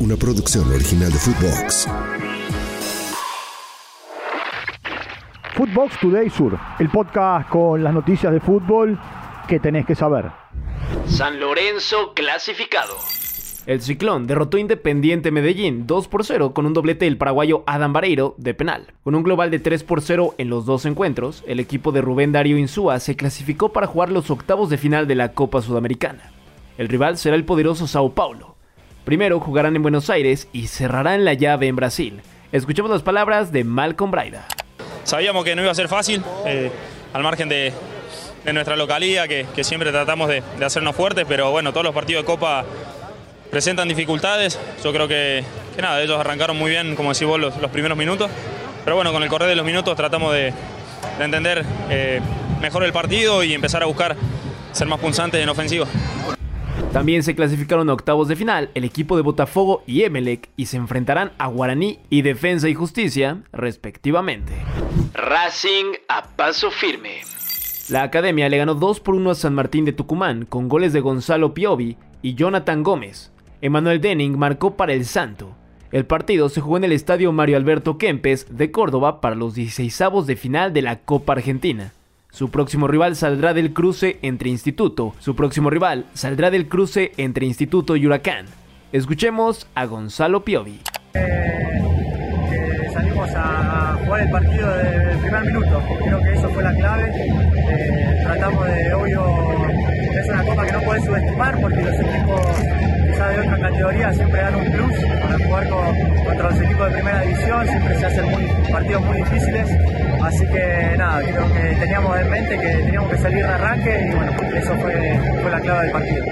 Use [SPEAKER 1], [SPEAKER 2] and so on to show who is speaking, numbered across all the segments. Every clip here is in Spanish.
[SPEAKER 1] una producción original de Footbox.
[SPEAKER 2] Footbox Today Sur, el podcast con las noticias de fútbol que tenés que saber.
[SPEAKER 3] San Lorenzo clasificado.
[SPEAKER 4] El Ciclón derrotó Independiente Medellín 2 por 0 con un doblete del paraguayo Adam Vareiro de penal. Con un global de 3 por 0 en los dos encuentros, el equipo de Rubén Darío Insúa se clasificó para jugar los octavos de final de la Copa Sudamericana. El rival será el poderoso Sao Paulo. Primero jugarán en Buenos Aires y cerrarán la llave en Brasil. Escuchemos las palabras de Malcolm Braida.
[SPEAKER 5] Sabíamos que no iba a ser fácil, eh, al margen de, nuestra localidad, que, siempre tratamos de, hacernos fuertes, pero bueno, todos los partidos de Copa presentan dificultades. Yo creo que, nada, ellos arrancaron muy bien, como decís vos, los, primeros minutos. Pero bueno, con el correr de los minutos tratamos de, de entender eh, mejor el partido y empezar a buscar ser más punzantes en ofensiva.
[SPEAKER 4] También se clasificaron a octavos de final el equipo de Botafogo y Emelec y se enfrentarán a Guaraní y Defensa y Justicia, respectivamente.
[SPEAKER 3] Racing a paso firme.
[SPEAKER 4] La academia le ganó 2 por 1 a San Martín de Tucumán con goles de Gonzalo Piovi y Jonathan Gómez. Emanuel Denning marcó para el Santo. El partido se jugó en el estadio Mario Alberto Kempes de Córdoba para los 16avos de final de la Copa Argentina. Su próximo rival saldrá del cruce entre Instituto. Su próximo rival saldrá del cruce entre Instituto y Huracán. Escuchemos a Gonzalo Piovi.
[SPEAKER 6] Eh, eh, salimos a jugar el partido desde el primer minuto. Creo que eso fue la clave. Eh, tratamos de, obvio, es una copa que no puedes subestimar porque los equipos quizá siempre dan un plus para jugar con, contra los equipos de primera división, siempre se hacen muy, partidos muy difíciles, así que nada, creo que teníamos en mente que teníamos que salir de arranque y bueno, eso fue, fue la clave del partido.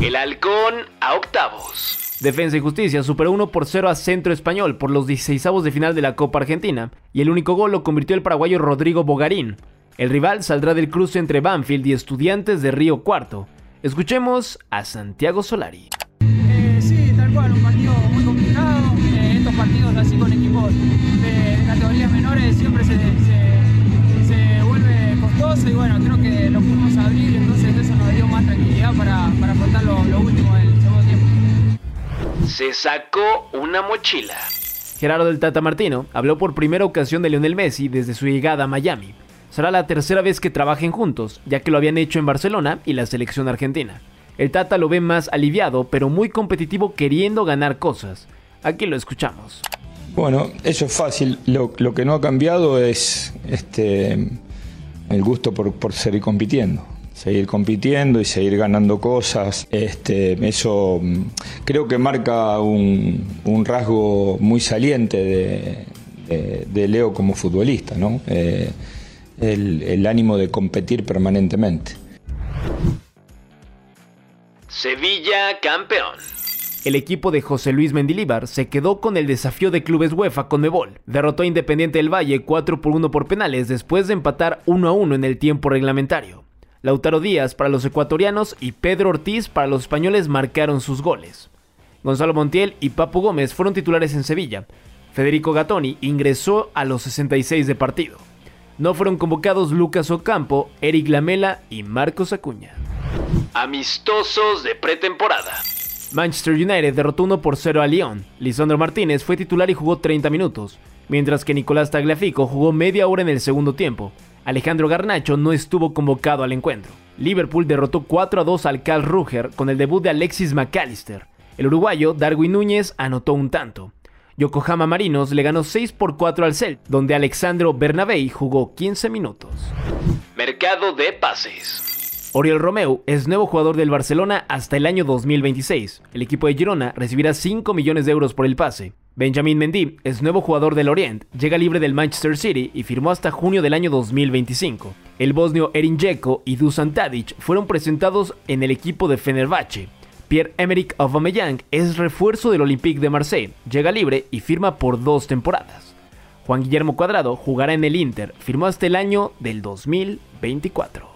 [SPEAKER 3] El halcón a octavos.
[SPEAKER 4] Defensa y Justicia superó 1 por 0 a Centro Español por los 16avos de final de la Copa Argentina y el único gol lo convirtió el paraguayo Rodrigo Bogarín. El rival saldrá del cruce entre Banfield y Estudiantes de Río Cuarto. Escuchemos a Santiago Solari.
[SPEAKER 7] Cual, un partido muy complicado. Eh, estos partidos así con equipos de, de categorías menores siempre se, se, se, vuelve costoso y bueno, creo que lo pudimos abrir, entonces eso nos dio más tranquilidad para, para afrontar lo, lo último del segundo tiempo.
[SPEAKER 3] Se sacó una mochila.
[SPEAKER 4] Gerardo del Tata Martino habló por primera ocasión de Lionel Messi desde su llegada a Miami. Será la tercera vez que trabajen juntos, ya que lo habían hecho en Barcelona y la selección argentina. El Tata lo ve más aliviado, pero muy competitivo queriendo ganar cosas. Aquí lo escuchamos.
[SPEAKER 8] Bueno, eso es fácil. Lo, que no ha cambiado es este, el gusto por, seguir compitiendo. Seguir compitiendo y seguir ganando cosas. Este, eso creo que marca un, rasgo muy saliente de, Leo como futbolista, ¿no? Eh, el ánimo de competir permanentemente.
[SPEAKER 3] Sevilla campeón.
[SPEAKER 4] El equipo de José Luis Mendilíbar se quedó con el desafío de clubes UEFA con Mebol. Derrotó a Independiente del Valle 4 por 1 por penales después de empatar 1 a 1 en el tiempo reglamentario. Lautaro Díaz para los ecuatorianos y Pedro Ortiz para los españoles marcaron sus goles. Gonzalo Montiel y Papu Gómez fueron titulares en Sevilla. Federico Gattoni ingresó a los 66 de partido. No fueron convocados Lucas Ocampo, Eric Lamela y Marcos Acuña.
[SPEAKER 3] Amistosos de pretemporada.
[SPEAKER 4] Manchester United derrotó 1 por 0 a Lyon. Lisandro Martínez fue titular y jugó 30 minutos, mientras que Nicolás Tagliafico jugó media hora en el segundo tiempo. Alejandro Garnacho no estuvo convocado al encuentro. Liverpool derrotó 4 a 2 al Cal Ruger con el debut de Alexis McAllister. El uruguayo Darwin Núñez anotó un tanto. Yokohama Marinos le ganó 6 por 4 al Celt, donde Alexandro Bernabei jugó 15 minutos.
[SPEAKER 3] Mercado de pases.
[SPEAKER 4] Oriol Romeu es nuevo jugador del Barcelona hasta el año 2026. El equipo de Girona recibirá 5 millones de euros por el pase. Benjamin Mendy es nuevo jugador del Orient, llega libre del Manchester City y firmó hasta junio del año 2025. El bosnio Erin Dzeko y Dusan Tadic fueron presentados en el equipo de Fenerbahce. Pierre-Emerick Aubameyang es refuerzo del Olympique de Marseille, llega libre y firma por dos temporadas. Juan Guillermo Cuadrado jugará en el Inter, firmó hasta el año del 2024.